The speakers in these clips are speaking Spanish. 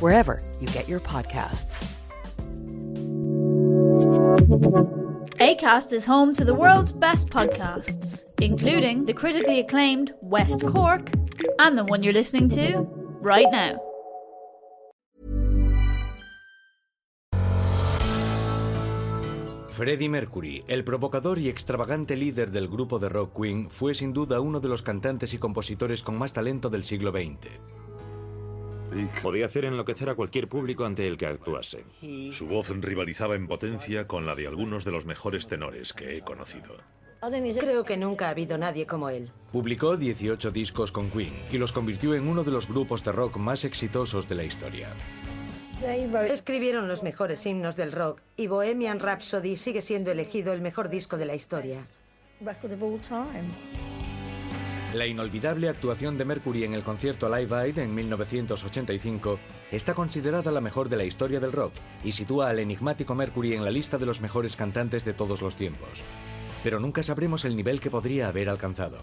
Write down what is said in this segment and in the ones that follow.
wherever you get your podcasts. ACAST is home to the world's best podcasts, including the critically acclaimed West Cork and the one you're listening to right now. Freddie Mercury, el provocador y extravagante líder del grupo de rock Queen, fue sin duda uno de los cantantes y compositores con más talento del siglo XX. Podía hacer enloquecer a cualquier público ante el que actuase. Su voz rivalizaba en potencia con la de algunos de los mejores tenores que he conocido. Creo que nunca ha habido nadie como él. Publicó 18 discos con Queen y los convirtió en uno de los grupos de rock más exitosos de la historia. Escribieron los mejores himnos del rock y Bohemian Rhapsody sigue siendo elegido el mejor disco de la historia. La inolvidable actuación de Mercury en el concierto Live Aid en 1985 está considerada la mejor de la historia del rock y sitúa al enigmático Mercury en la lista de los mejores cantantes de todos los tiempos. Pero nunca sabremos el nivel que podría haber alcanzado.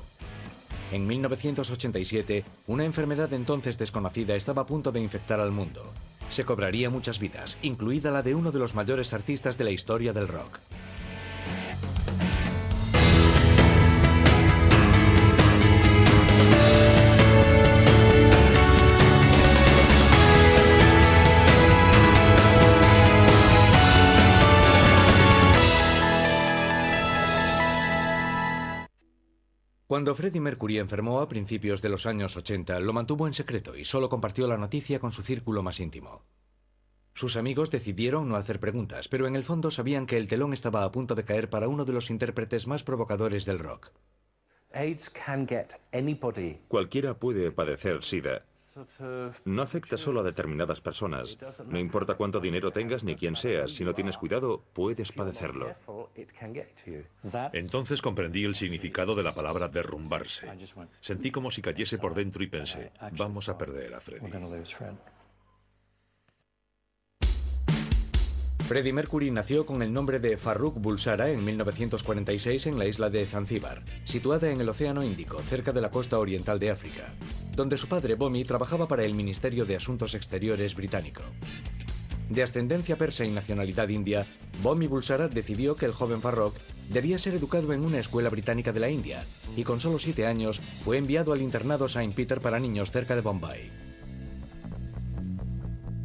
En 1987, una enfermedad entonces desconocida estaba a punto de infectar al mundo. Se cobraría muchas vidas, incluida la de uno de los mayores artistas de la historia del rock. Cuando Freddie Mercury enfermó a principios de los años 80, lo mantuvo en secreto y solo compartió la noticia con su círculo más íntimo. Sus amigos decidieron no hacer preguntas, pero en el fondo sabían que el telón estaba a punto de caer para uno de los intérpretes más provocadores del rock. Cualquiera puede padecer SIDA. No afecta solo a determinadas personas. No importa cuánto dinero tengas ni quién seas, si no tienes cuidado, puedes padecerlo. Entonces comprendí el significado de la palabra derrumbarse. Sentí como si cayese por dentro y pensé, vamos a perder a Freddy. Freddie Mercury nació con el nombre de Farrukh Bulsara en 1946 en la isla de Zanzíbar, situada en el Océano Índico, cerca de la costa oriental de África, donde su padre Bomi trabajaba para el Ministerio de Asuntos Exteriores británico. De ascendencia persa y nacionalidad india, Bomi Bulsara decidió que el joven Farrokh debía ser educado en una escuela británica de la India y con solo siete años fue enviado al internado St. Peter para niños cerca de Bombay.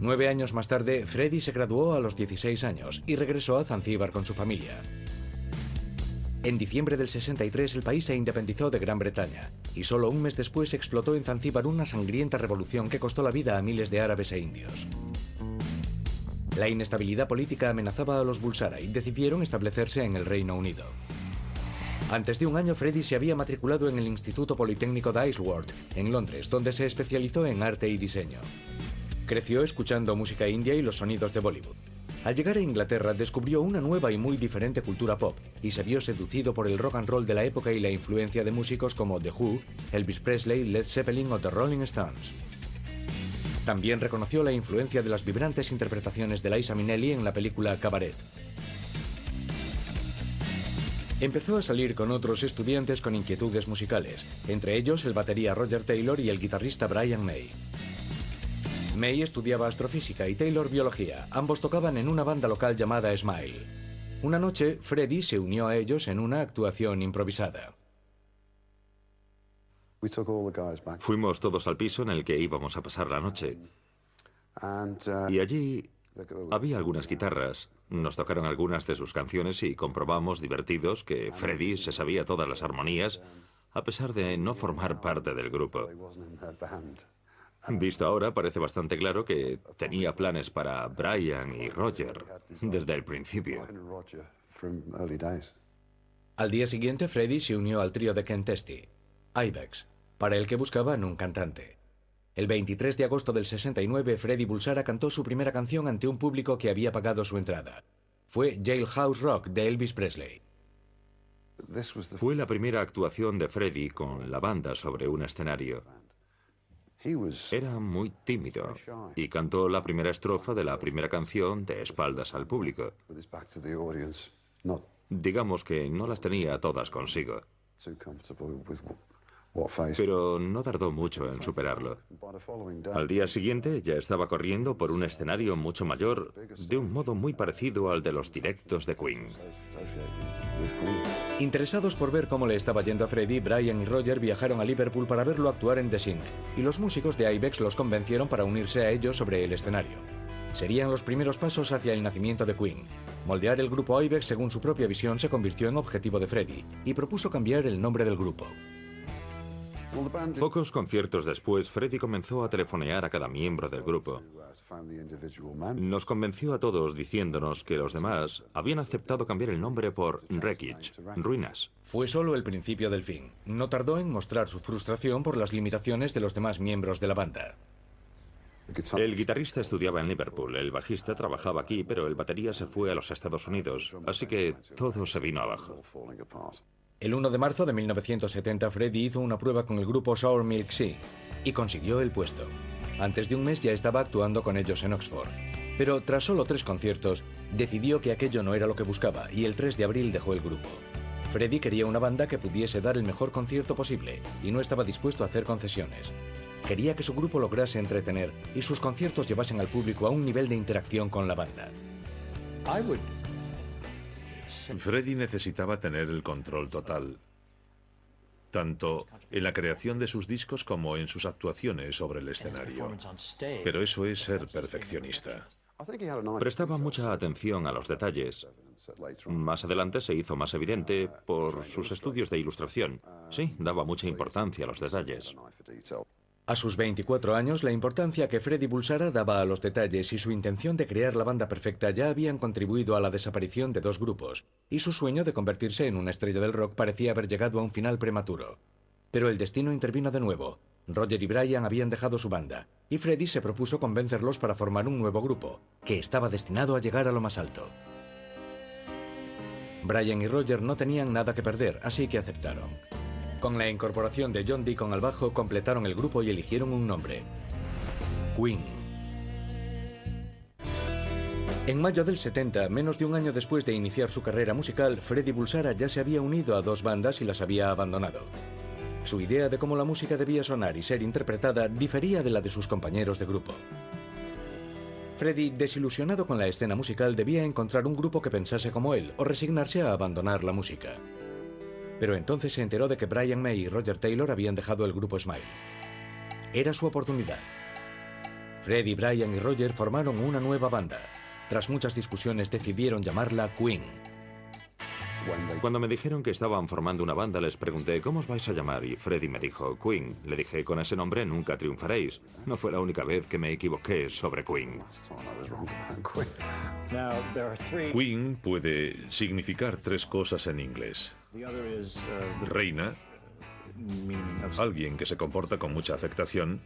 Nueve años más tarde, Freddy se graduó a los 16 años y regresó a Zanzíbar con su familia. En diciembre del 63 el país se independizó de Gran Bretaña y solo un mes después explotó en Zanzíbar una sangrienta revolución que costó la vida a miles de árabes e indios. La inestabilidad política amenazaba a los Bulsara y decidieron establecerse en el Reino Unido. Antes de un año, Freddy se había matriculado en el Instituto Politécnico de Isleworth, en Londres, donde se especializó en arte y diseño. Creció escuchando música india y los sonidos de Bollywood. Al llegar a Inglaterra descubrió una nueva y muy diferente cultura pop y se vio seducido por el rock and roll de la época y la influencia de músicos como The Who, Elvis Presley, Led Zeppelin o The Rolling Stones. También reconoció la influencia de las vibrantes interpretaciones de Liza Minnelli en la película Cabaret. Empezó a salir con otros estudiantes con inquietudes musicales, entre ellos el batería Roger Taylor y el guitarrista Brian May. May estudiaba astrofísica y Taylor biología. Ambos tocaban en una banda local llamada Smile. Una noche, Freddy se unió a ellos en una actuación improvisada. Fuimos todos al piso en el que íbamos a pasar la noche. Y allí había algunas guitarras. Nos tocaron algunas de sus canciones y comprobamos, divertidos, que Freddy se sabía todas las armonías, a pesar de no formar parte del grupo. Visto ahora, parece bastante claro que tenía planes para Brian y Roger desde el principio. Al día siguiente, Freddy se unió al trío de Ken Testy, Ibex, para el que buscaban un cantante. El 23 de agosto del 69, Freddy Bulsara cantó su primera canción ante un público que había pagado su entrada. Fue Jailhouse Rock de Elvis Presley. Fue la primera actuación de Freddy con la banda sobre un escenario. Era muy tímido y cantó la primera estrofa de la primera canción de espaldas al público. Digamos que no las tenía todas consigo. Pero no tardó mucho en superarlo. Al día siguiente ya estaba corriendo por un escenario mucho mayor, de un modo muy parecido al de los directos de Queen. Interesados por ver cómo le estaba yendo a Freddy, Brian y Roger viajaron a Liverpool para verlo actuar en The Sync, y los músicos de Ibex los convencieron para unirse a ellos sobre el escenario. Serían los primeros pasos hacia el nacimiento de Queen. Moldear el grupo Ibex según su propia visión se convirtió en objetivo de Freddy, y propuso cambiar el nombre del grupo. Pocos conciertos después, Freddy comenzó a telefonear a cada miembro del grupo. Nos convenció a todos diciéndonos que los demás habían aceptado cambiar el nombre por Wreckage, ruinas. Fue solo el principio del fin. No tardó en mostrar su frustración por las limitaciones de los demás miembros de la banda. El guitarrista estudiaba en Liverpool, el bajista trabajaba aquí, pero el batería se fue a los Estados Unidos, así que todo se vino abajo. El 1 de marzo de 1970, Freddy hizo una prueba con el grupo Sour Milk Sea y consiguió el puesto. Antes de un mes ya estaba actuando con ellos en Oxford. Pero tras solo tres conciertos, decidió que aquello no era lo que buscaba y el 3 de abril dejó el grupo. Freddy quería una banda que pudiese dar el mejor concierto posible y no estaba dispuesto a hacer concesiones. Quería que su grupo lograse entretener y sus conciertos llevasen al público a un nivel de interacción con la banda. Freddy necesitaba tener el control total, tanto en la creación de sus discos como en sus actuaciones sobre el escenario. Pero eso es ser perfeccionista. Prestaba mucha atención a los detalles. Más adelante se hizo más evidente por sus estudios de ilustración. Sí, daba mucha importancia a los detalles. A sus 24 años, la importancia que Freddy Bulsara daba a los detalles y su intención de crear la banda perfecta ya habían contribuido a la desaparición de dos grupos, y su sueño de convertirse en una estrella del rock parecía haber llegado a un final prematuro. Pero el destino intervino de nuevo. Roger y Brian habían dejado su banda, y Freddy se propuso convencerlos para formar un nuevo grupo, que estaba destinado a llegar a lo más alto. Brian y Roger no tenían nada que perder, así que aceptaron. Con la incorporación de John Deacon al bajo, completaron el grupo y eligieron un nombre. Queen. En mayo del 70, menos de un año después de iniciar su carrera musical, Freddy Bulsara ya se había unido a dos bandas y las había abandonado. Su idea de cómo la música debía sonar y ser interpretada difería de la de sus compañeros de grupo. Freddy, desilusionado con la escena musical, debía encontrar un grupo que pensase como él o resignarse a abandonar la música. Pero entonces se enteró de que Brian May y Roger Taylor habían dejado el grupo Smile. Era su oportunidad. Freddy, Brian y Roger formaron una nueva banda. Tras muchas discusiones decidieron llamarla Queen. Cuando me dijeron que estaban formando una banda, les pregunté, ¿cómo os vais a llamar? Y Freddy me dijo, Queen. Le dije, con ese nombre nunca triunfaréis. No fue la única vez que me equivoqué sobre Queen. Queen puede significar tres cosas en inglés. Reina, alguien que se comporta con mucha afectación,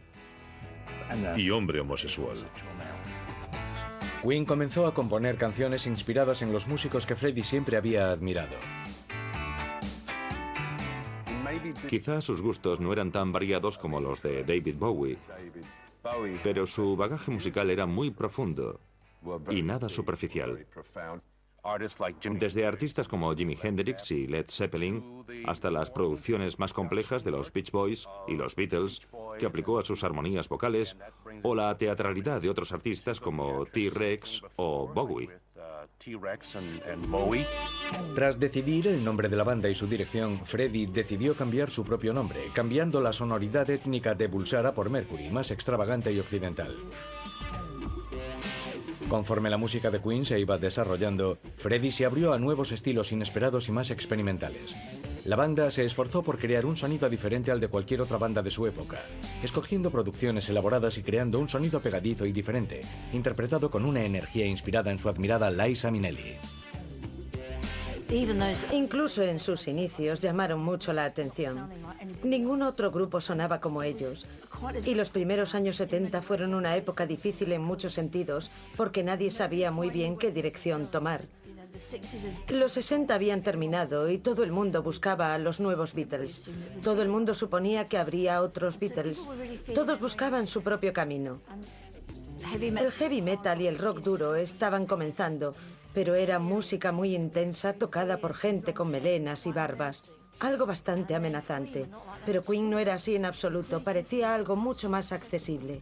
y hombre homosexual. Queen comenzó a componer canciones inspiradas en los músicos que Freddie siempre había admirado. Quizás sus gustos no eran tan variados como los de David Bowie, pero su bagaje musical era muy profundo y nada superficial. Desde artistas como Jimi Hendrix y Led Zeppelin hasta las producciones más complejas de los Beach Boys y los Beatles, que aplicó a sus armonías vocales, o la teatralidad de otros artistas como T-Rex o Bowie. Tras decidir el nombre de la banda y su dirección, Freddy decidió cambiar su propio nombre, cambiando la sonoridad étnica de Bulsara por Mercury, más extravagante y occidental. Conforme la música de Queen se iba desarrollando, Freddy se abrió a nuevos estilos inesperados y más experimentales. La banda se esforzó por crear un sonido diferente al de cualquier otra banda de su época, escogiendo producciones elaboradas y creando un sonido pegadizo y diferente, interpretado con una energía inspirada en su admirada Liza Minnelli. Incluso en sus inicios llamaron mucho la atención. Ningún otro grupo sonaba como ellos. Y los primeros años 70 fueron una época difícil en muchos sentidos, porque nadie sabía muy bien qué dirección tomar. Los 60 habían terminado y todo el mundo buscaba a los nuevos Beatles. Todo el mundo suponía que habría otros Beatles. Todos buscaban su propio camino. El heavy metal y el rock duro estaban comenzando, pero era música muy intensa tocada por gente con melenas y barbas. Algo bastante amenazante. Pero Queen no era así en absoluto, parecía algo mucho más accesible.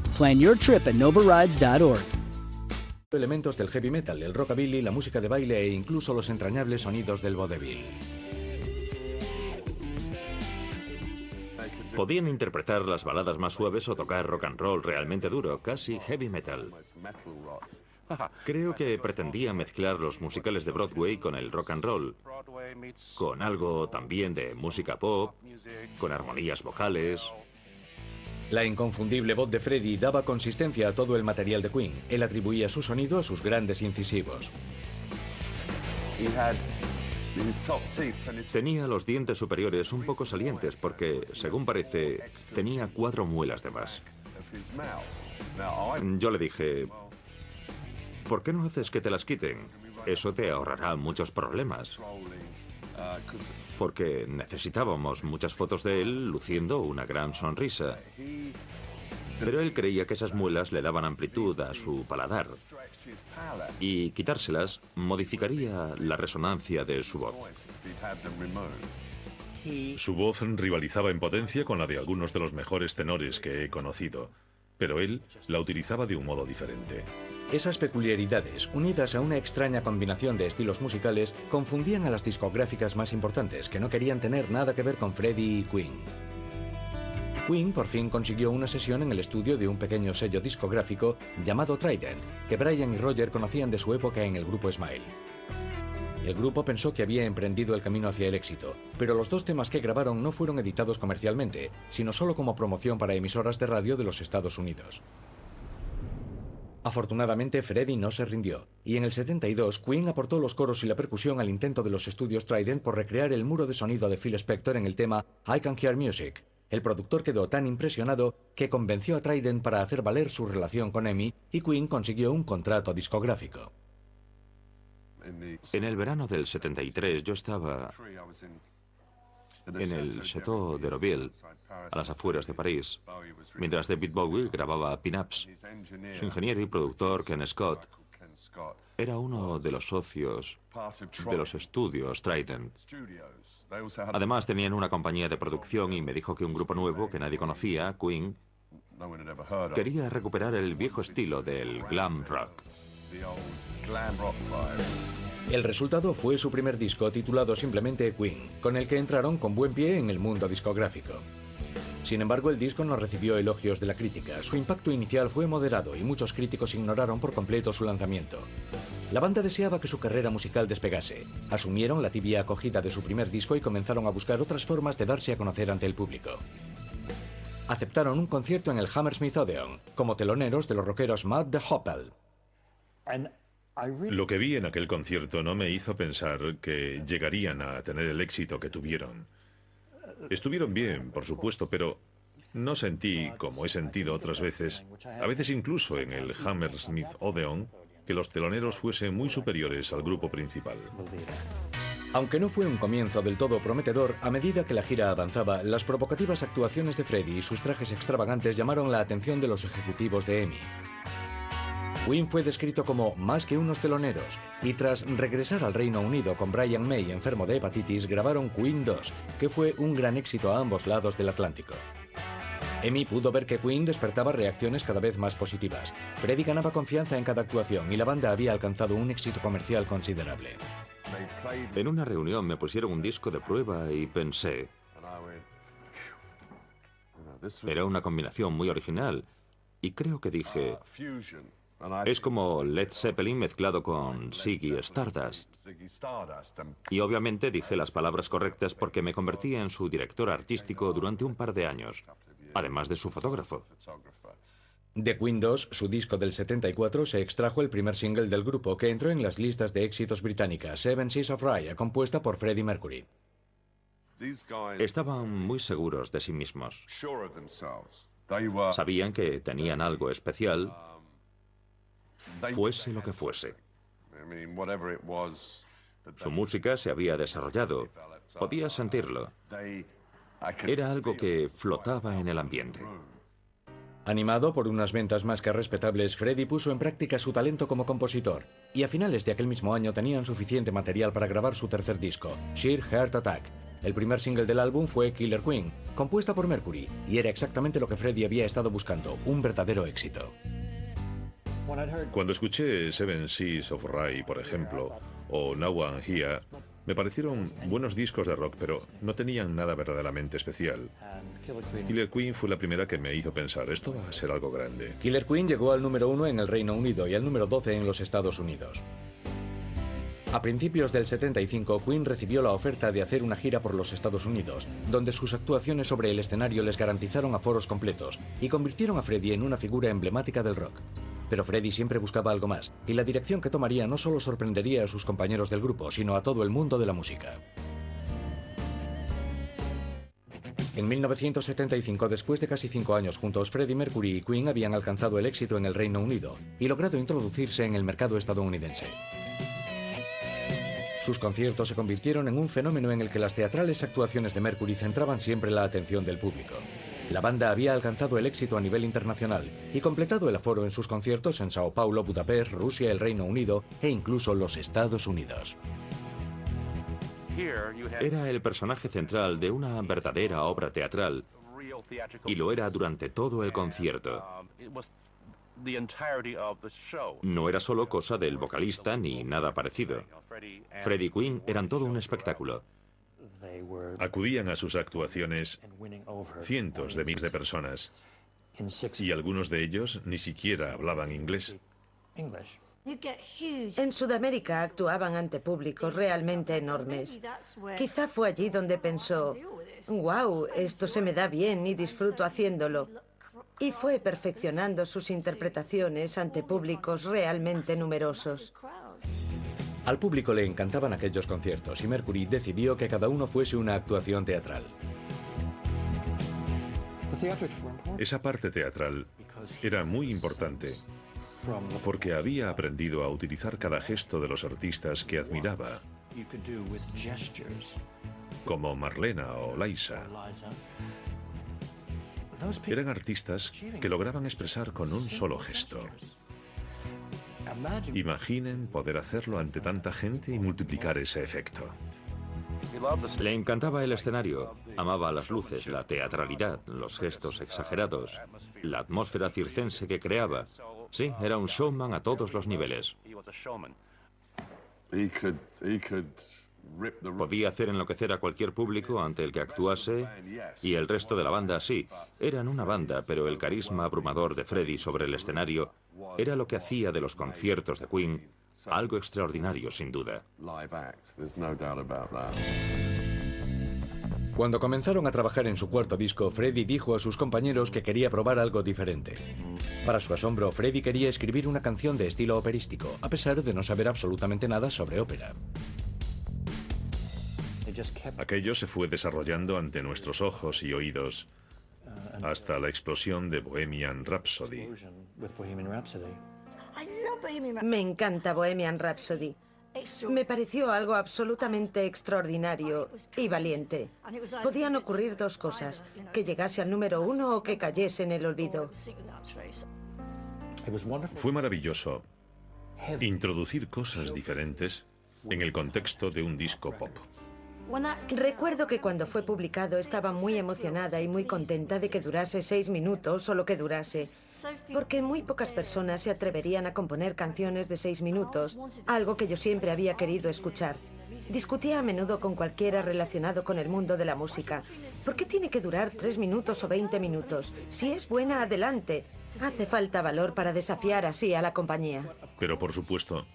Plan your trip at novarides.org. elementos del heavy metal, el rockabilly, la música de baile e incluso los entrañables sonidos del vodevil. Podían interpretar las baladas más suaves o tocar rock and roll realmente duro, casi heavy metal. Creo que pretendía mezclar los musicales de Broadway con el rock and roll, con algo también de música pop, con armonías vocales. La inconfundible voz de Freddy daba consistencia a todo el material de Queen. Él atribuía su sonido a sus grandes incisivos. Tenía los dientes superiores un poco salientes porque, según parece, tenía cuatro muelas de más. Yo le dije, ¿por qué no haces que te las quiten? Eso te ahorrará muchos problemas. Porque necesitábamos muchas fotos de él luciendo una gran sonrisa. Pero él creía que esas muelas le daban amplitud a su paladar. Y quitárselas modificaría la resonancia de su voz. Su voz rivalizaba en potencia con la de algunos de los mejores tenores que he conocido, pero él la utilizaba de un modo diferente. Esas peculiaridades, unidas a una extraña combinación de estilos musicales, confundían a las discográficas más importantes, que no querían tener nada que ver con Freddie y Queen. Queen por fin consiguió una sesión en el estudio de un pequeño sello discográfico llamado Trident, que Brian y Roger conocían de su época en el grupo Smile. El grupo pensó que había emprendido el camino hacia el éxito, pero los dos temas que grabaron no fueron editados comercialmente, sino solo como promoción para emisoras de radio de los Estados Unidos. Afortunadamente, Freddy no se rindió, y en el 72 Queen aportó los coros y la percusión al intento de los estudios Trident por recrear el muro de sonido de Phil Spector en el tema I Can Hear Music. El productor quedó tan impresionado que convenció a Trident para hacer valer su relación con EMI y Queen consiguió un contrato discográfico. En el verano del 73 yo estaba en el Chateau de Roville, a las afueras de París, mientras David Bowie grababa Pin-Ups. Su ingeniero y productor, Ken Scott, era uno de los socios de los estudios Trident. Además tenían una compañía de producción y me dijo que un grupo nuevo que nadie conocía, Queen, quería recuperar el viejo estilo del glam rock. El resultado fue su primer disco titulado simplemente Queen, con el que entraron con buen pie en el mundo discográfico. Sin embargo, el disco no recibió elogios de la crítica. Su impacto inicial fue moderado y muchos críticos ignoraron por completo su lanzamiento. La banda deseaba que su carrera musical despegase. Asumieron la tibia acogida de su primer disco y comenzaron a buscar otras formas de darse a conocer ante el público. Aceptaron un concierto en el Hammersmith Odeon, como teloneros de los rockeros Matt de Hoppel. Lo que vi en aquel concierto no me hizo pensar que llegarían a tener el éxito que tuvieron. Estuvieron bien, por supuesto, pero no sentí, como he sentido otras veces, a veces incluso en el Hammersmith Odeon, que los teloneros fuesen muy superiores al grupo principal. Aunque no fue un comienzo del todo prometedor, a medida que la gira avanzaba, las provocativas actuaciones de Freddy y sus trajes extravagantes llamaron la atención de los ejecutivos de EMI. Queen fue descrito como más que unos teloneros, y tras regresar al Reino Unido con Brian May enfermo de hepatitis, grabaron Queen 2, que fue un gran éxito a ambos lados del Atlántico. Emi pudo ver que Queen despertaba reacciones cada vez más positivas. Freddy ganaba confianza en cada actuación y la banda había alcanzado un éxito comercial considerable. En una reunión me pusieron un disco de prueba y pensé... Era una combinación muy original. Y creo que dije... Es como Led Zeppelin mezclado con Ziggy Stardust. Y obviamente dije las palabras correctas porque me convertí en su director artístico durante un par de años, además de su fotógrafo. De Windows, su disco del 74, se extrajo el primer single del grupo que entró en las listas de éxitos británicas, Seven Seas of Rye, compuesta por Freddie Mercury. Estaban muy seguros de sí mismos. Sabían que tenían algo especial fuese lo que fuese. Su música se había desarrollado, podía sentirlo. Era algo que flotaba en el ambiente. Animado por unas ventas más que respetables, Freddy puso en práctica su talento como compositor, y a finales de aquel mismo año tenían suficiente material para grabar su tercer disco, Sheer Heart Attack. El primer single del álbum fue Killer Queen, compuesta por Mercury, y era exactamente lo que Freddy había estado buscando, un verdadero éxito. Cuando escuché Seven Seas of Rye, por ejemplo, o Now One Here, me parecieron buenos discos de rock, pero no tenían nada verdaderamente especial. Killer Queen fue la primera que me hizo pensar, esto va a ser algo grande. Killer Queen llegó al número uno en el Reino Unido y al número 12 en los Estados Unidos. A principios del 75, Queen recibió la oferta de hacer una gira por los Estados Unidos, donde sus actuaciones sobre el escenario les garantizaron aforos completos y convirtieron a Freddie en una figura emblemática del rock. Pero Freddy siempre buscaba algo más, y la dirección que tomaría no solo sorprendería a sus compañeros del grupo, sino a todo el mundo de la música. En 1975, después de casi cinco años juntos, Freddie Mercury y Queen habían alcanzado el éxito en el Reino Unido y logrado introducirse en el mercado estadounidense. Sus conciertos se convirtieron en un fenómeno en el que las teatrales actuaciones de Mercury centraban siempre la atención del público. La banda había alcanzado el éxito a nivel internacional y completado el aforo en sus conciertos en Sao Paulo, Budapest, Rusia, el Reino Unido e incluso los Estados Unidos. Era el personaje central de una verdadera obra teatral y lo era durante todo el concierto. No era solo cosa del vocalista ni nada parecido. Freddie Quinn eran todo un espectáculo. Acudían a sus actuaciones cientos de miles de personas y algunos de ellos ni siquiera hablaban inglés. En Sudamérica actuaban ante públicos realmente enormes. Quizá fue allí donde pensó, wow, esto se me da bien y disfruto haciéndolo. Y fue perfeccionando sus interpretaciones ante públicos realmente numerosos. Al público le encantaban aquellos conciertos y Mercury decidió que cada uno fuese una actuación teatral. Esa parte teatral era muy importante porque había aprendido a utilizar cada gesto de los artistas que admiraba, como Marlena o Liza. Eran artistas que lograban expresar con un solo gesto. Imaginen poder hacerlo ante tanta gente y multiplicar ese efecto. Le encantaba el escenario, amaba las luces, la teatralidad, los gestos exagerados, la atmósfera circense que creaba. Sí, era un showman a todos los niveles. Podía hacer enloquecer a cualquier público ante el que actuase y el resto de la banda sí. Eran una banda, pero el carisma abrumador de Freddie sobre el escenario era lo que hacía de los conciertos de Queen algo extraordinario, sin duda. Cuando comenzaron a trabajar en su cuarto disco, Freddie dijo a sus compañeros que quería probar algo diferente. Para su asombro, Freddie quería escribir una canción de estilo operístico, a pesar de no saber absolutamente nada sobre ópera. Aquello se fue desarrollando ante nuestros ojos y oídos hasta la explosión de Bohemian Rhapsody. Me encanta Bohemian Rhapsody. Me pareció algo absolutamente extraordinario y valiente. Podían ocurrir dos cosas, que llegase al número uno o que cayese en el olvido. Fue maravilloso introducir cosas diferentes en el contexto de un disco pop. Recuerdo que cuando fue publicado estaba muy emocionada y muy contenta de que durase seis minutos o lo que durase, porque muy pocas personas se atreverían a componer canciones de seis minutos, algo que yo siempre había querido escuchar. Discutía a menudo con cualquiera relacionado con el mundo de la música. ¿Por qué tiene que durar tres minutos o veinte minutos? Si es buena, adelante. Hace falta valor para desafiar así a la compañía. Pero por supuesto,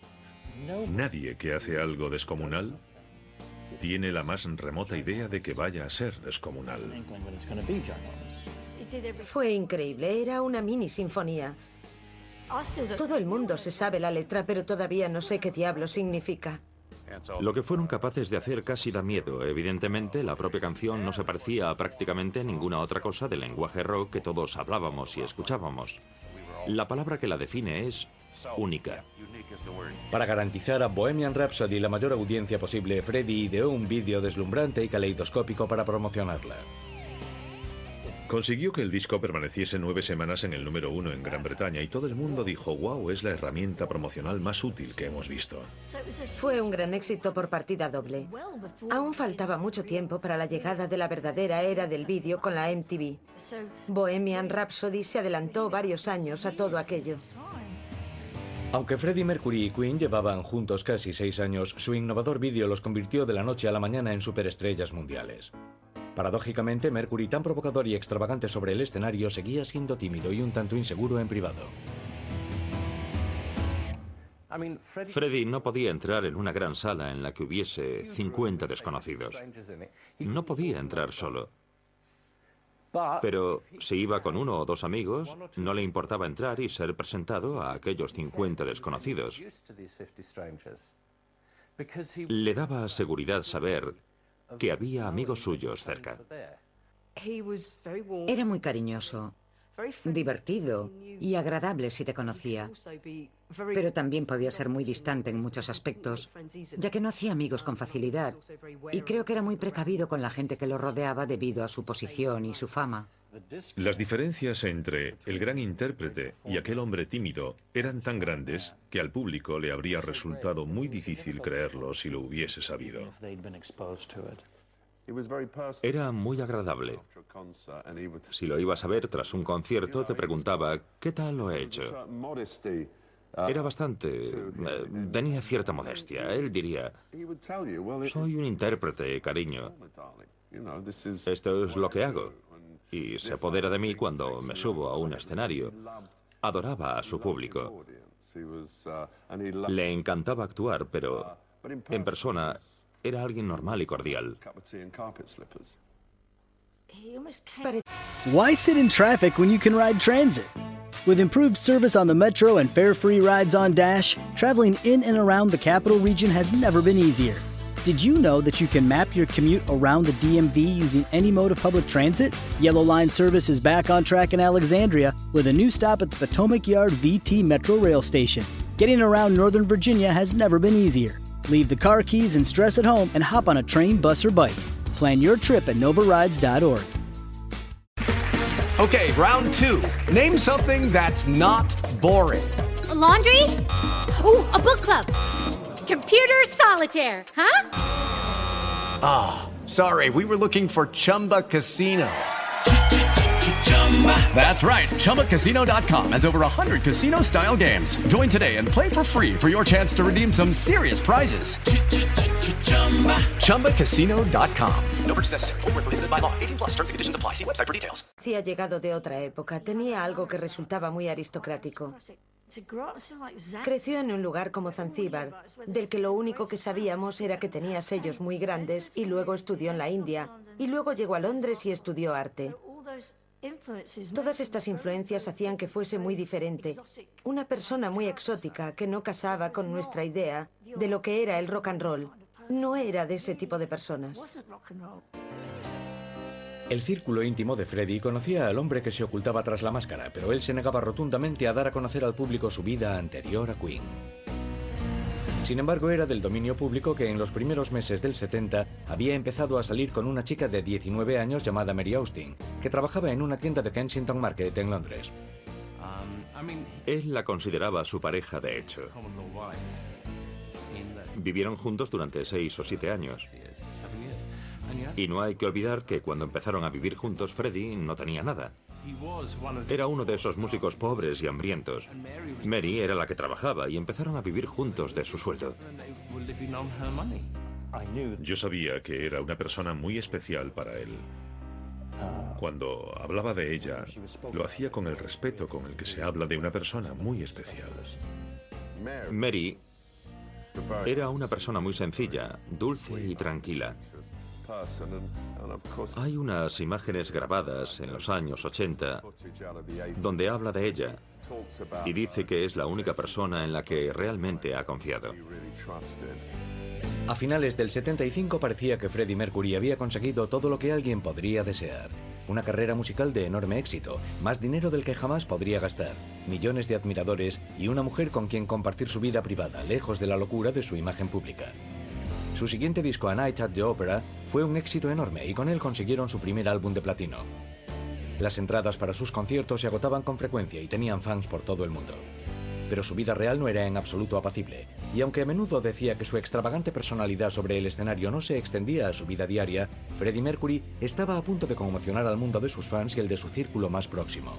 nadie que hace algo descomunal tiene la más remota idea de que vaya a ser descomunal. Fue increíble, era una mini sinfonía. Todo el mundo se sabe la letra, pero todavía no sé qué diablo significa. Lo que fueron capaces de hacer casi da miedo. Evidentemente, la propia canción no se parecía a prácticamente ninguna otra cosa del lenguaje rock que todos hablábamos y escuchábamos. La palabra que la define es única. Para garantizar a Bohemian Rhapsody la mayor audiencia posible, Freddy ideó un vídeo deslumbrante y caleidoscópico para promocionarla. Consiguió que el disco permaneciese nueve semanas en el número uno en Gran Bretaña y todo el mundo dijo, wow, es la herramienta promocional más útil que hemos visto. Fue un gran éxito por partida doble. Aún faltaba mucho tiempo para la llegada de la verdadera era del vídeo con la MTV. Bohemian Rhapsody se adelantó varios años a todo aquello. Aunque Freddie Mercury y Queen llevaban juntos casi seis años, su innovador vídeo los convirtió de la noche a la mañana en superestrellas mundiales. Paradójicamente, Mercury, tan provocador y extravagante sobre el escenario, seguía siendo tímido y un tanto inseguro en privado. Freddie no podía entrar en una gran sala en la que hubiese 50 desconocidos. No podía entrar solo. Pero si iba con uno o dos amigos, no le importaba entrar y ser presentado a aquellos 50 desconocidos. Le daba seguridad saber que había amigos suyos cerca. Era muy cariñoso, divertido y agradable si te conocía, pero también podía ser muy distante en muchos aspectos, ya que no hacía amigos con facilidad, y creo que era muy precavido con la gente que lo rodeaba debido a su posición y su fama. Las diferencias entre el gran intérprete y aquel hombre tímido eran tan grandes que al público le habría resultado muy difícil creerlo si lo hubiese sabido. Era muy agradable. Si lo ibas a ver tras un concierto, te preguntaba, ¿qué tal lo he hecho? Era bastante... eh, tenía cierta modestia. Él diría, soy un intérprete, cariño. Esto es lo que hago. Y se apodera de mí cuando me subo a un escenario. Adoraba a su público. Le encantaba actuar, pero en persona era alguien normal y cordial. Why sit in traffic when you can ride transit? With improved service on the Metro and fare free rides on Dash, traveling in and around the capital region has never been easier. Did you know that you can map your commute around the DMV using any mode of public transit? Yellow Line service is back on track in Alexandria with a new stop at the Potomac Yard VT Metro Rail Station. Getting around Northern Virginia has never been easier. Leave the car keys and stress at home and hop on a train, bus, or bike. Plan your trip at novarides.org. Okay, round two. Name something that's not boring. A laundry? Oh, a book club. Computer solitaire, huh? Ah, oh, sorry, we were looking for Chumba Casino. That's right. ChumbaCasino.com has over 100 casino style games. Join today and play for free for your chance to redeem some serious prizes. ChumbaCasino.com. No purchase necessary. Full prohibited by law. 18 plus terms and conditions apply. See website for details. Sí, ha llegado de otra época. Tenía algo que resultaba muy aristocrático. Creció en un lugar como Zanzíbar, del que lo único que sabíamos era que tenía sellos muy grandes y luego estudió en la India. Y luego llegó a Londres y estudió arte. Todas estas influencias hacían que fuese muy diferente. Una persona muy exótica que no casaba con nuestra idea de lo que era el rock and roll. No era de ese tipo de personas. El círculo íntimo de Freddy conocía al hombre que se ocultaba tras la máscara, pero él se negaba rotundamente a dar a conocer al público su vida anterior a Queen. Sin embargo, era del dominio público que en los primeros meses del 70 había empezado a salir con una chica de 19 años llamada Mary Austin, que trabajaba en una tienda de Kensington Market en Londres. Él la consideraba su pareja de hecho. Vivieron juntos durante seis o siete años. Y no hay que olvidar que cuando empezaron a vivir juntos, Freddie no tenía nada. Era uno de esos músicos pobres y hambrientos. Mary era la que trabajaba y empezaron a vivir juntos de su sueldo. Yo sabía que era una persona muy especial para él. Cuando hablaba de ella, lo hacía con el respeto con el que se habla de una persona muy especial. Mary era una persona muy sencilla, dulce y tranquila. Hay unas imágenes grabadas en los años 80 donde habla de ella y dice que es la única persona en la que realmente ha confiado. A finales del 75 parecía que Freddie Mercury había conseguido todo lo que alguien podría desear. Una carrera musical de enorme éxito, más dinero del que jamás podría gastar, millones de admiradores y una mujer con quien compartir su vida privada, lejos de la locura de su imagen pública. Su siguiente disco, A Night at the Opera, fue un éxito enorme y con él consiguieron su primer álbum de platino. Las entradas para sus conciertos se agotaban con frecuencia y tenían fans por todo el mundo. Pero su vida real no era en absoluto apacible, y aunque a menudo decía que su extravagante personalidad sobre el escenario no se extendía a su vida diaria, Freddie Mercury estaba a punto de conmocionar al mundo de sus fans y el de su círculo más próximo.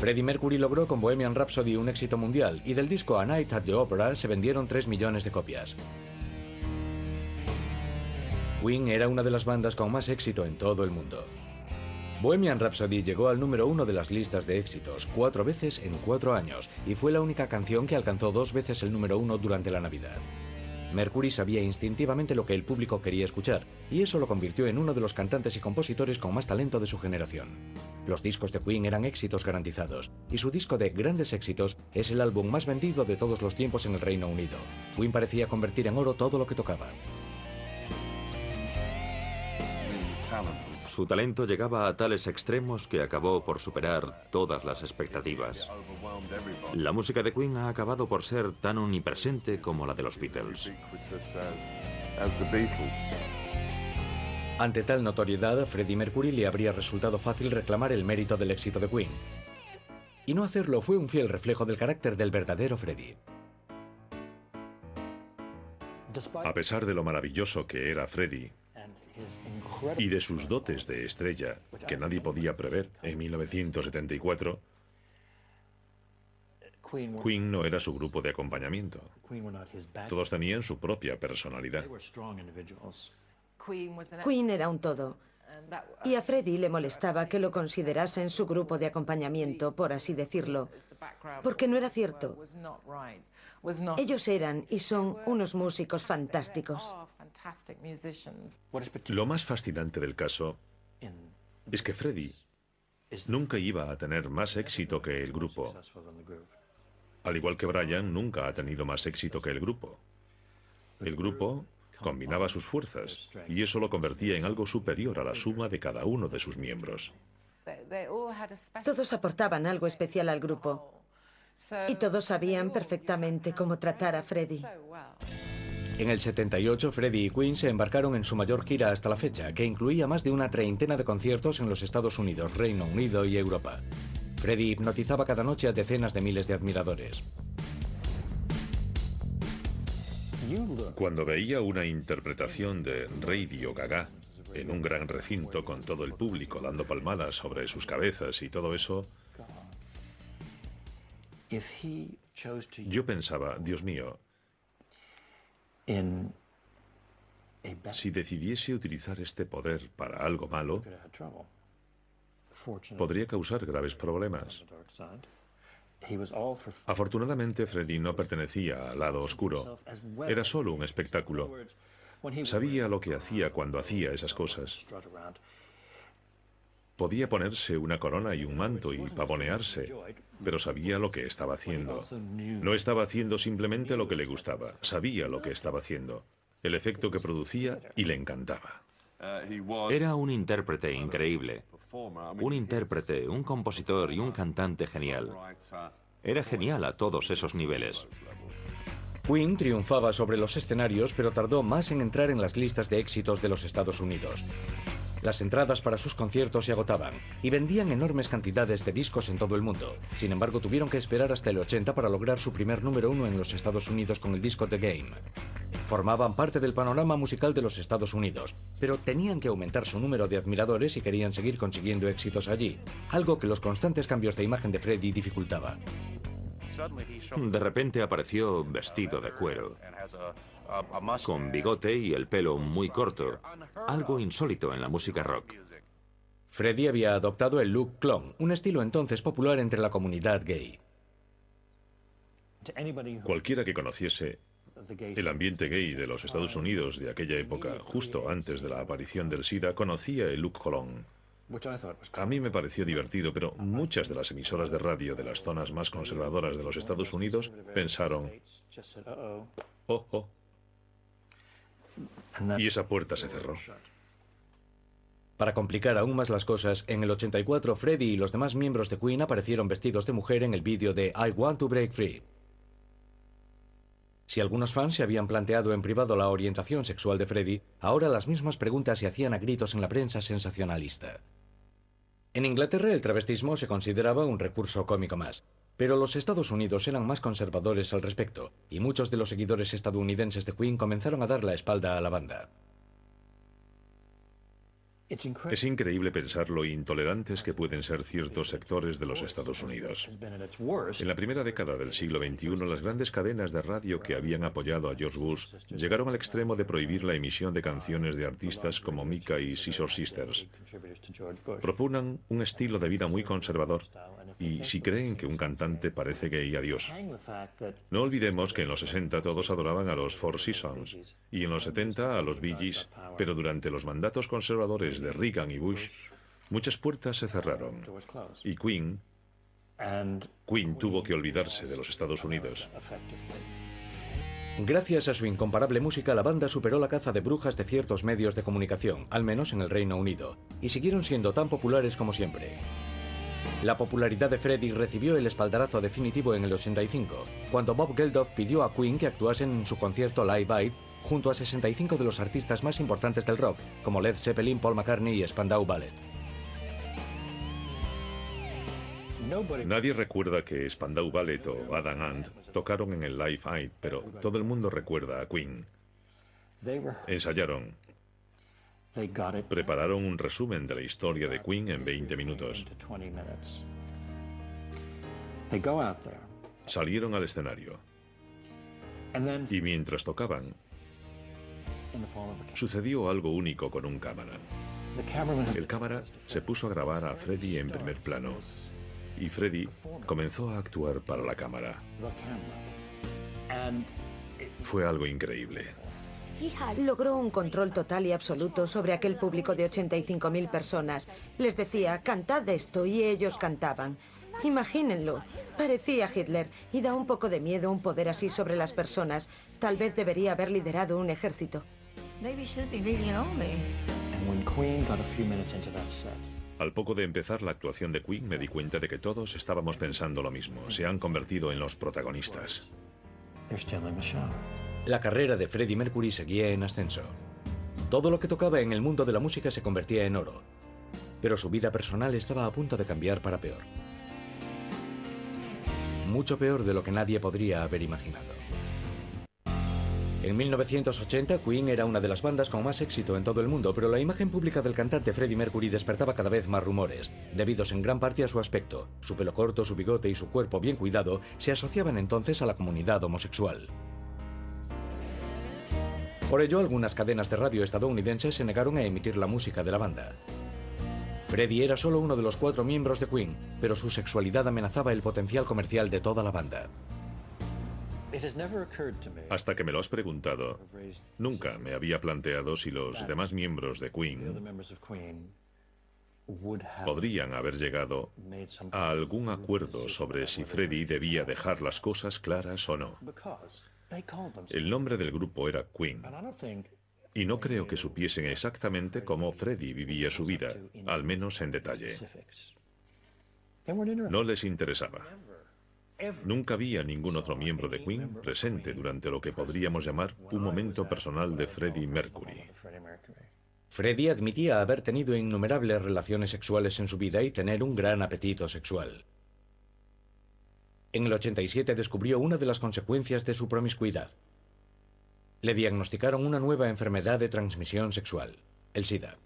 Freddie Mercury logró con Bohemian Rhapsody un éxito mundial y del disco A Night at the Opera se vendieron 3 millones de copias. Queen era una de las bandas con más éxito en todo el mundo. Bohemian Rhapsody llegó al número uno de las listas de éxitos cuatro veces en cuatro años y fue la única canción que alcanzó dos veces el número uno durante la Navidad. Mercury sabía instintivamente lo que el público quería escuchar, y eso lo convirtió en uno de los cantantes y compositores con más talento de su generación. Los discos de Queen eran éxitos garantizados, y su disco de grandes éxitos es el álbum más vendido de todos los tiempos en el Reino Unido. Queen parecía convertir en oro todo lo que tocaba. Su talento llegaba a tales extremos que acabó por superar todas las expectativas. La música de Queen ha acabado por ser tan omnipresente como la de los Beatles. Ante tal notoriedad, a Freddie Mercury le habría resultado fácil reclamar el mérito del éxito de Queen. Y no hacerlo fue un fiel reflejo del carácter del verdadero Freddie. A pesar de lo maravilloso que era Freddie, y de sus dotes de estrella, que nadie podía prever en 1974, Queen no era su grupo de acompañamiento. Todos tenían su propia personalidad. Queen era un todo. Y a Freddie le molestaba que lo considerasen su grupo de acompañamiento, por así decirlo, porque no era cierto. Ellos eran y son unos músicos fantásticos. Lo más fascinante del caso es que Freddie nunca iba a tener más éxito que el grupo. Al igual que Brian nunca ha tenido más éxito que el grupo. El grupo combinaba sus fuerzas y eso lo convertía en algo superior a la suma de cada uno de sus miembros. Todos aportaban algo especial al grupo y todos sabían perfectamente cómo tratar a Freddie. En el 78, Freddie y Queen se embarcaron en su mayor gira hasta la fecha, que incluía más de una treintena de conciertos en los Estados Unidos, Reino Unido y Europa. Freddie hipnotizaba cada noche a decenas de miles de admiradores. Cuando veía una interpretación de Radio Gaga en un gran recinto con todo el público dando palmadas sobre sus cabezas y todo eso, yo pensaba, Dios mío, si decidiese utilizar este poder para algo malo, podría causar graves problemas. Afortunadamente, Freddy no pertenecía al lado oscuro. Era solo un espectáculo. Sabía lo que hacía cuando hacía esas cosas. Podía ponerse una corona y un manto y pavonearse, pero sabía lo que estaba haciendo. No estaba haciendo simplemente lo que le gustaba, sabía lo que estaba haciendo, el efecto que producía y le encantaba. Era un intérprete increíble. Un intérprete, un compositor y un cantante genial. Era genial a todos esos niveles. Queen triunfaba sobre los escenarios, pero tardó más en entrar en las listas de éxitos de los Estados Unidos. Las entradas para sus conciertos se agotaban y vendían enormes cantidades de discos en todo el mundo. Sin embargo, tuvieron que esperar hasta el 80 para lograr su primer número uno en los Estados Unidos con el disco The Game. Formaban parte del panorama musical de los Estados Unidos, pero tenían que aumentar su número de admiradores y querían seguir consiguiendo éxitos allí, algo que los constantes cambios de imagen de Freddie dificultaba. De repente apareció vestido de cuero, con bigote y el pelo muy corto, algo insólito en la música rock. Freddie había adoptado el look clone, un estilo entonces popular entre la comunidad gay. Cualquiera que conociese el ambiente gay de los Estados Unidos de aquella época, justo antes de la aparición del SIDA, conocía el look clone. A mí me pareció divertido, pero muchas de las emisoras de radio de las zonas más conservadoras de los Estados Unidos pensaron, oh, oh. Y esa puerta se cerró. Para complicar aún más las cosas, en el 84 Freddie y los demás miembros de Queen aparecieron vestidos de mujer en el vídeo de I Want to Break Free. Si algunos fans se habían planteado en privado la orientación sexual de Freddie, ahora las mismas preguntas se hacían a gritos en la prensa sensacionalista. En Inglaterra el travestismo se consideraba un recurso cómico más, pero los Estados Unidos eran más conservadores al respecto, y muchos de los seguidores estadounidenses de Queen comenzaron a dar la espalda a la banda. Es increíble pensar lo intolerantes que pueden ser ciertos sectores de los Estados Unidos. En la primera década del siglo XXI, las grandes cadenas de radio que habían apoyado a George Bush llegaron al extremo de prohibir la emisión de canciones de artistas como Mika y Scissor Sisters. Proponen un estilo de vida muy conservador y si creen que un cantante parece gay, adiós. No olvidemos que en los 60 todos adoraban a los Four Seasons y en los 70 a los Bee Gees, pero durante los mandatos conservadores de Reagan y Bush, muchas puertas se cerraron y Queen, Queen tuvo que olvidarse de los Estados Unidos. Gracias a su incomparable música, la banda superó la caza de brujas de ciertos medios de comunicación, al menos en el Reino Unido, y siguieron siendo tan populares como siempre. La popularidad de Freddie recibió el espaldarazo definitivo en el 85, cuando Bob Geldof pidió a Queen que actuasen en su concierto Live Aid junto a 65 de los artistas más importantes del rock, como Led Zeppelin, Paul McCartney y Spandau Ballet. Nadie recuerda que Spandau Ballet o Adam Ant tocaron en el Live Aid, pero todo el mundo recuerda a Queen. Ensayaron. Prepararon un resumen de la historia de Queen en 20 minutos. Salieron al escenario. Y mientras tocaban, sucedió algo único con un cámara. El cámara se puso a grabar a Freddy en primer plano y Freddy comenzó a actuar para la cámara. Fue algo increíble. Logró un control total y absoluto sobre aquel público de 85.000 personas. Les decía, cantad esto, y ellos cantaban. Imagínenlo. Parecía Hitler y da un poco de miedo un poder así sobre las personas. Tal vez debería haber liderado un ejército. Al poco de empezar la actuación de Queen me di cuenta de que todos estábamos pensando lo mismo. Se han convertido en los protagonistas. La carrera de Freddie Mercury seguía en ascenso. Todo lo que tocaba en el mundo de la música se convertía en oro. Pero su vida personal estaba a punto de cambiar para peor. mucho peor de lo que nadie podría haber imaginado. En 1980, Queen era una de las bandas con más éxito en todo el mundo, pero la imagen pública del cantante Freddie Mercury despertaba cada vez más rumores, debidos en gran parte a su aspecto. Su pelo corto, su bigote y su cuerpo bien cuidado se asociaban entonces a la comunidad homosexual. Por ello, algunas cadenas de radio estadounidenses se negaron a emitir la música de la banda. Freddie era solo uno de los cuatro miembros de Queen, pero su sexualidad amenazaba el potencial comercial de toda la banda. Hasta que me lo has preguntado, nunca me había planteado si los demás miembros de Queen podrían haber llegado a algún acuerdo sobre si Freddie debía dejar las cosas claras o no. El nombre del grupo era Queen. Y no creo que supiesen exactamente cómo Freddie vivía su vida, al menos en detalle. No les interesaba. Nunca vi a ningún otro miembro de Queen presente durante lo que podríamos llamar un momento personal de Freddie Mercury. Freddie admitía haber tenido innumerables relaciones sexuales en su vida y tener un gran apetito sexual. En el 87 descubrió una de las consecuencias de su promiscuidad. Le diagnosticaron una nueva enfermedad de transmisión sexual, el SIDA.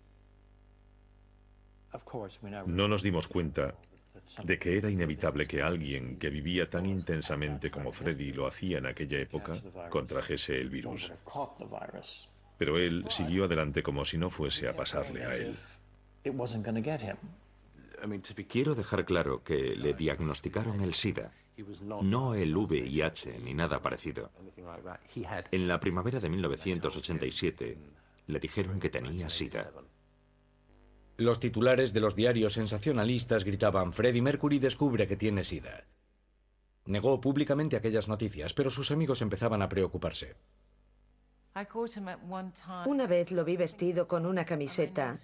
No nos dimos cuenta de que era inevitable que alguien que vivía tan intensamente como Freddy lo hacía en aquella época contrajese el virus. Pero él siguió adelante como si no fuese a pasarle a él. Quiero dejar claro que le diagnosticaron el SIDA, no el VIH ni nada parecido. En la primavera de 1987 le dijeron que tenía SIDA. Los titulares de los diarios sensacionalistas gritaban Freddie Mercury descubre que tiene SIDA. Negó públicamente aquellas noticias, pero sus amigos empezaban a preocuparse. Una vez lo vi vestido con una camiseta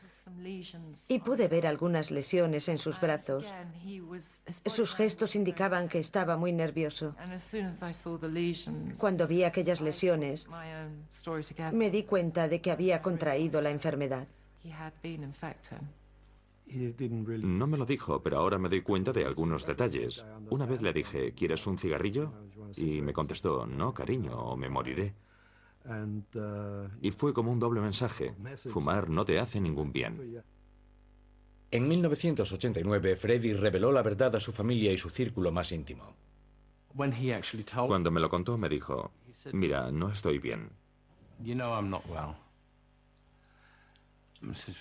y pude ver algunas lesiones en sus brazos. Sus gestos indicaban que estaba muy nervioso. Cuando vi aquellas lesiones, me di cuenta de que había contraído la enfermedad. No me lo dijo, pero ahora me doy cuenta de algunos detalles. Una vez le dije, ¿quieres un cigarrillo? Y me contestó, no, cariño, o me moriré. Y fue como un doble mensaje. Fumar no te hace ningún bien. En 1989, Freddy reveló la verdad a su familia y su círculo más íntimo. Cuando me lo contó, me dijo, mira, no estoy bien.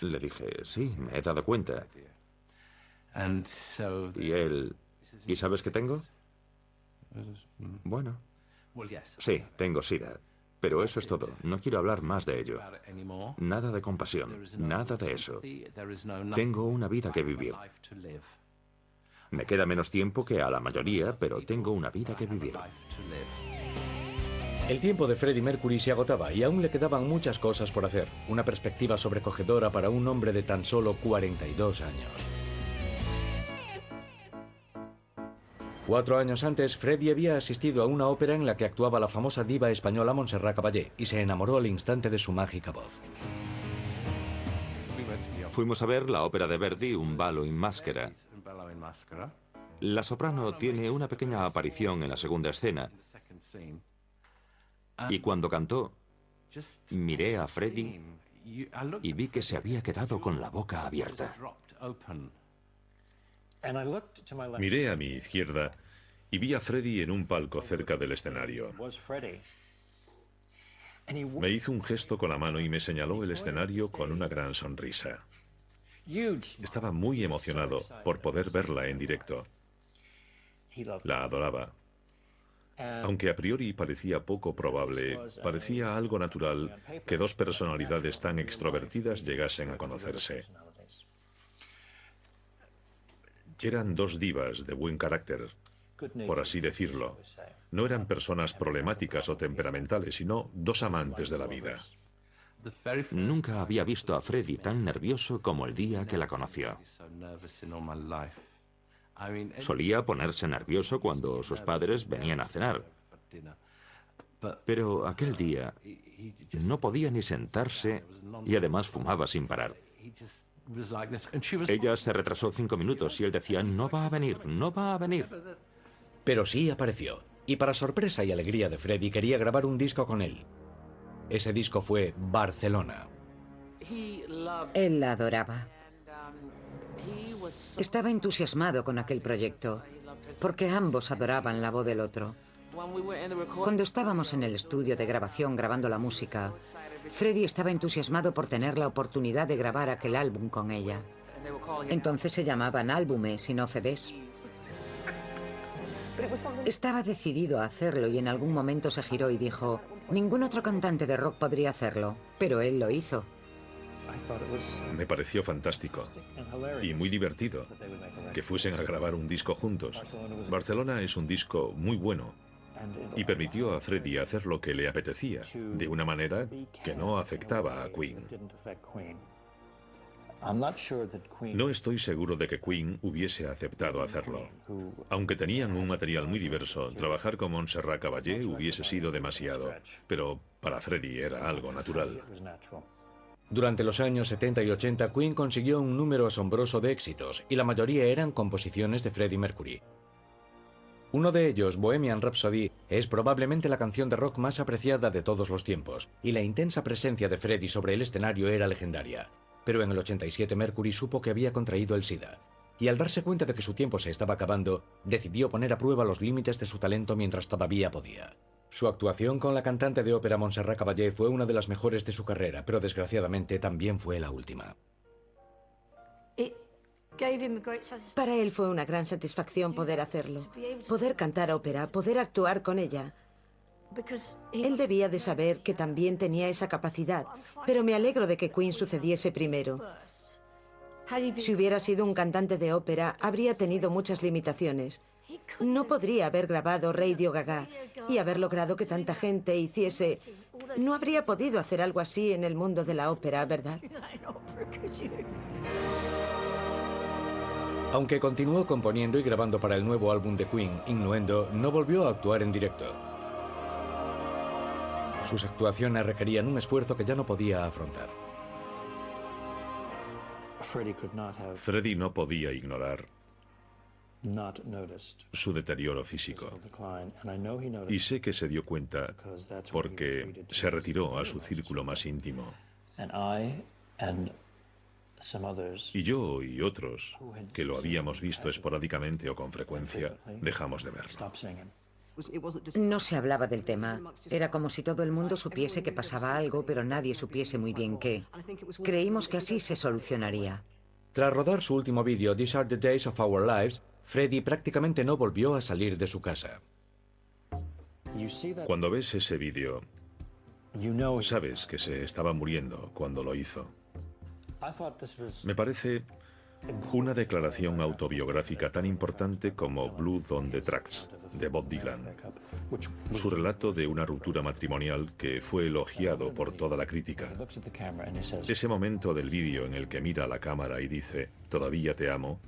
Le dije, sí, me he dado cuenta. Y él, ¿y sabes qué tengo? Bueno, sí, tengo SIDA. Pero eso es todo. No quiero hablar más de ello. Nada de compasión. Nada de eso. Tengo una vida que vivir. Me queda menos tiempo que a la mayoría, pero tengo una vida que vivir. El tiempo de Freddie Mercury se agotaba y aún le quedaban muchas cosas por hacer. Una perspectiva sobrecogedora para un hombre de tan solo 42 años. Cuatro años antes, Freddie había asistido a una ópera en la que actuaba la famosa diva española Montserrat Caballé y se enamoró al instante de su mágica voz. Fuimos a ver la ópera de Verdi, Un balo in máscara. La soprano tiene una pequeña aparición en la segunda escena y cuando cantó, miré a Freddie y vi que se había quedado con la boca abierta. Miré a mi izquierda y vi a Freddy en un palco cerca del escenario. Me hizo un gesto con la mano y me señaló el escenario con una gran sonrisa. Estaba muy emocionado por poder verla en directo. La adoraba. Aunque a priori parecía poco probable, parecía algo natural que dos personalidades tan extrovertidas llegasen a conocerse. Eran dos divas de buen carácter, por así decirlo. No eran personas problemáticas o temperamentales, sino dos amantes de la vida. Nunca había visto a Freddy tan nervioso como el día que la conoció. Solía ponerse nervioso cuando sus padres venían a cenar. Pero aquel día no podía ni sentarse y además fumaba sin parar. Ella se retrasó cinco minutos y él decía, no va a venir, no va a venir. Pero sí apareció, y para sorpresa y alegría de Freddy quería grabar un disco con él. Ese disco fue Barcelona. Él la adoraba. Estaba entusiasmado con aquel proyecto, porque ambos adoraban la voz del otro. Cuando estábamos en el estudio de grabación grabando la música, Freddy estaba entusiasmado por tener la oportunidad de grabar aquel álbum con ella. Entonces se llamaban álbumes y no CDs. Estaba decidido a hacerlo y en algún momento se giró y dijo, ningún otro cantante de rock podría hacerlo, pero él lo hizo. Me pareció fantástico y muy divertido que fuesen a grabar un disco juntos. Barcelona es un disco muy bueno y permitió a Freddie hacer lo que le apetecía, de una manera que no afectaba a Queen. No estoy seguro de que Queen hubiese aceptado hacerlo. Aunque tenían un material muy diverso, trabajar con Montserrat Caballé hubiese sido demasiado, pero para Freddie era algo natural. Durante los años 70 y 80, Queen consiguió un número asombroso de éxitos, y la mayoría eran composiciones de Freddie Mercury. Uno de ellos, Bohemian Rhapsody, es probablemente la canción de rock más apreciada de todos los tiempos, y la intensa presencia de Freddie sobre el escenario era legendaria. Pero en el 87 Mercury supo que había contraído el SIDA, y al darse cuenta de que su tiempo se estaba acabando, decidió poner a prueba los límites de su talento mientras todavía podía. Su actuación con la cantante de ópera Montserrat Caballé fue una de las mejores de su carrera, pero desgraciadamente también fue la última. Para él fue una gran satisfacción poder hacerlo, poder cantar ópera, poder actuar con ella. Él debía de saber que también tenía esa capacidad, pero me alegro de que Queen sucediese primero. Si hubiera sido un cantante de ópera, habría tenido muchas limitaciones. No podría haber grabado Radio Gaga y haber logrado que tanta gente hiciese... No habría podido hacer algo así en el mundo de la ópera, ¿verdad? Aunque continuó componiendo y grabando para el nuevo álbum de Queen, Innuendo, no volvió a actuar en directo. Sus actuaciones requerían un esfuerzo que ya no podía afrontar. Freddie no podía ignorar su deterioro físico. Y sé que se dio cuenta porque se retiró a su círculo más íntimo. Y yo y otros, que lo habíamos visto esporádicamente o con frecuencia, dejamos de verlo. No se hablaba del tema. Era como si todo el mundo supiese que pasaba algo, pero nadie supiese muy bien qué. Creímos que así se solucionaría. Tras rodar su último vídeo, These Are the Days of Our Lives, Freddy prácticamente no volvió a salir de su casa. Cuando ves ese vídeo, sabes que se estaba muriendo cuando lo hizo. Me parece una declaración autobiográfica tan importante como Blood on the Tracks de Bob Dylan. Su relato de una ruptura matrimonial que fue elogiado por toda la crítica. Ese momento del vídeo en el que mira a la cámara y dice, todavía te amo,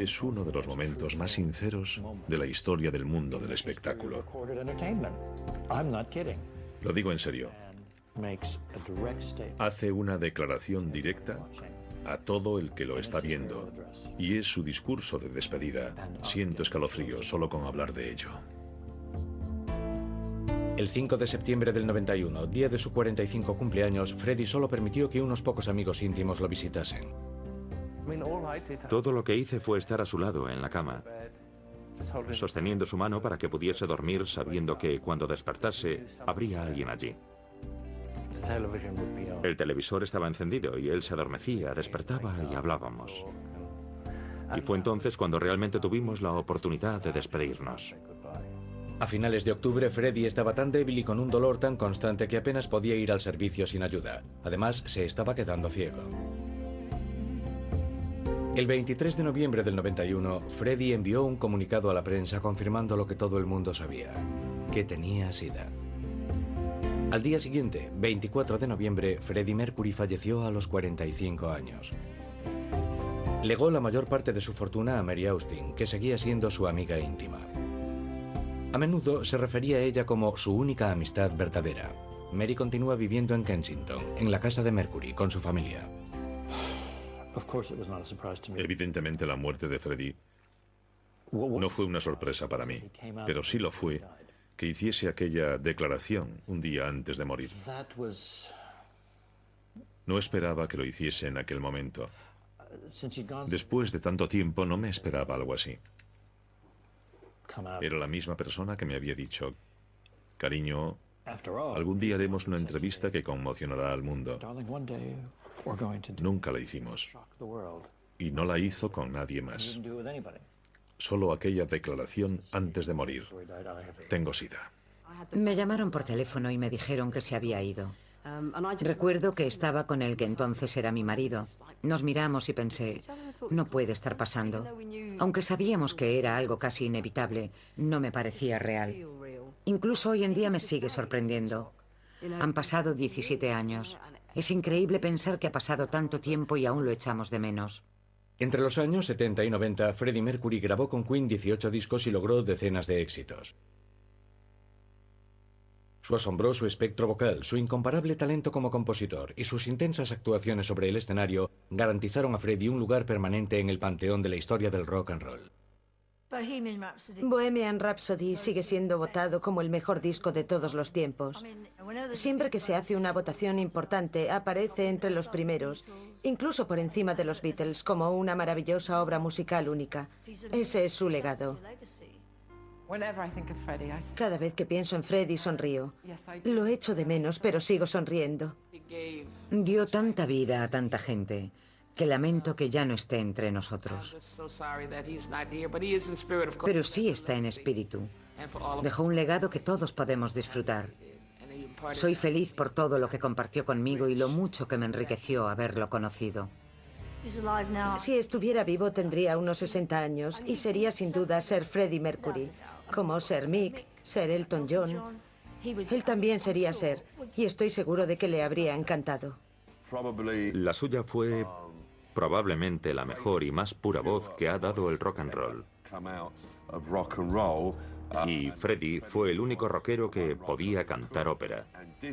es uno de los momentos más sinceros de la historia del mundo del espectáculo. Lo digo en serio. Hace una declaración directa a todo el que lo está viendo y es su discurso de despedida. Siento escalofrío solo con hablar de ello. El 5 de septiembre del 91, día de su 45 cumpleaños, Freddy solo permitió que unos pocos amigos íntimos lo visitasen. Todo lo que hice fue estar a su lado en la cama, sosteniendo su mano para que pudiese dormir sabiendo que cuando despertase habría alguien allí. El televisor estaba encendido y él se adormecía, despertaba y hablábamos. Y fue entonces cuando realmente tuvimos la oportunidad de despedirnos. A finales de octubre, Freddy estaba tan débil y con un dolor tan constante que apenas podía ir al servicio sin ayuda. Además, se estaba quedando ciego. El 23 de noviembre del 91, Freddy envió un comunicado a la prensa confirmando lo que todo el mundo sabía, que tenía SIDA. Al día siguiente, 24 de noviembre, Freddie Mercury falleció a los 45 años. Legó la mayor parte de su fortuna a Mary Austin, que seguía siendo su amiga íntima. A menudo se refería a ella como su única amistad verdadera. Mary continúa viviendo en Kensington, en la casa de Mercury, con su familia. Evidentemente la muerte de Freddie No fue una sorpresa para mí, pero sí lo fue que hiciese aquella declaración un día antes de morir. No esperaba que lo hiciese en aquel momento. Después de tanto tiempo no me esperaba algo así. Era la misma persona que me había dicho, cariño, algún día haremos una entrevista que conmocionará al mundo. Nunca la hicimos. Y no la hizo con nadie más. Solo aquella declaración antes de morir. Tengo sida. Me llamaron por teléfono y me dijeron que se había ido. Recuerdo que estaba con el que entonces era mi marido. Nos miramos y pensé, no puede estar pasando. Aunque sabíamos que era algo casi inevitable, no me parecía real. Incluso hoy en día me sigue sorprendiendo. Han pasado 17 años. Es increíble pensar que ha pasado tanto tiempo y aún lo echamos de menos. Entre los años 70 y 90, Freddie Mercury grabó con Queen 18 discos y logró decenas de éxitos. Su asombroso espectro vocal, su incomparable talento como compositor y sus intensas actuaciones sobre el escenario garantizaron a Freddie un lugar permanente en el panteón de la historia del rock and roll. Bohemian Rhapsody sigue siendo votado como el mejor disco de todos los tiempos. Siempre que se hace una votación importante, aparece entre los primeros, incluso por encima de los Beatles, como una maravillosa obra musical única. Ese es su legado. Cada vez que pienso en Freddie sonrío. Lo echo de menos, pero sigo sonriendo. Dio tanta vida a tanta gente que lamento que ya no esté entre nosotros. Pero sí está en espíritu. Dejó un legado que todos podemos disfrutar. Soy feliz por todo lo que compartió conmigo y lo mucho que me enriqueció haberlo conocido. Si estuviera vivo tendría unos 60 años y sería sin duda ser Freddie Mercury como Ser Mick, Ser Elton John. Él también sería Ser, y estoy seguro de que le habría encantado. La suya fue probablemente la mejor y más pura voz que ha dado el rock and roll. Y Freddie fue el único rockero que podía cantar ópera.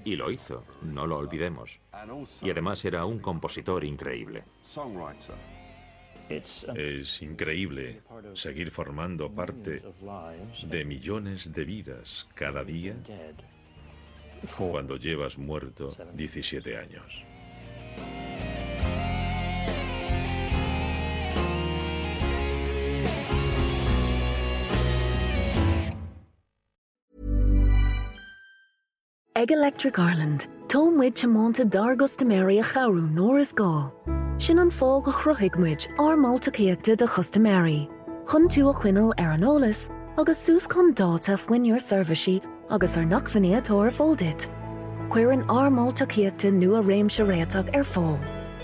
Y lo hizo, no lo olvidemos. Y además era un compositor increíble. Es increíble seguir formando parte de millones de vidas cada día cuando llevas muerto 17 años. Ag Electric Ireland, Tom which a monta dargus to marry a charú nóras gá. Sin an a go chruthigmuid ar máltaíachta de chusta Mary. Chn tú a chuinal ar anolalas agus sús chun dáta foiinir serviceí agus ar nachfanéadtóir fódit. Cuir an to nu a réim se to ar fá.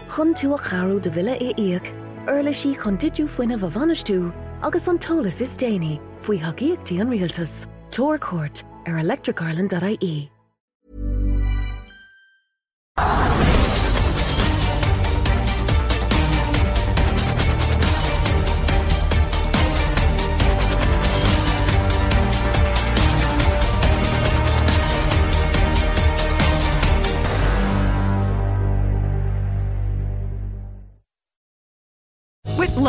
A charú de viile é íag, Urlaisí chun of foioine bh vanistú agus antólas is déine faoi haíochttaí an rialtas, Tor Court ar electricarland.í.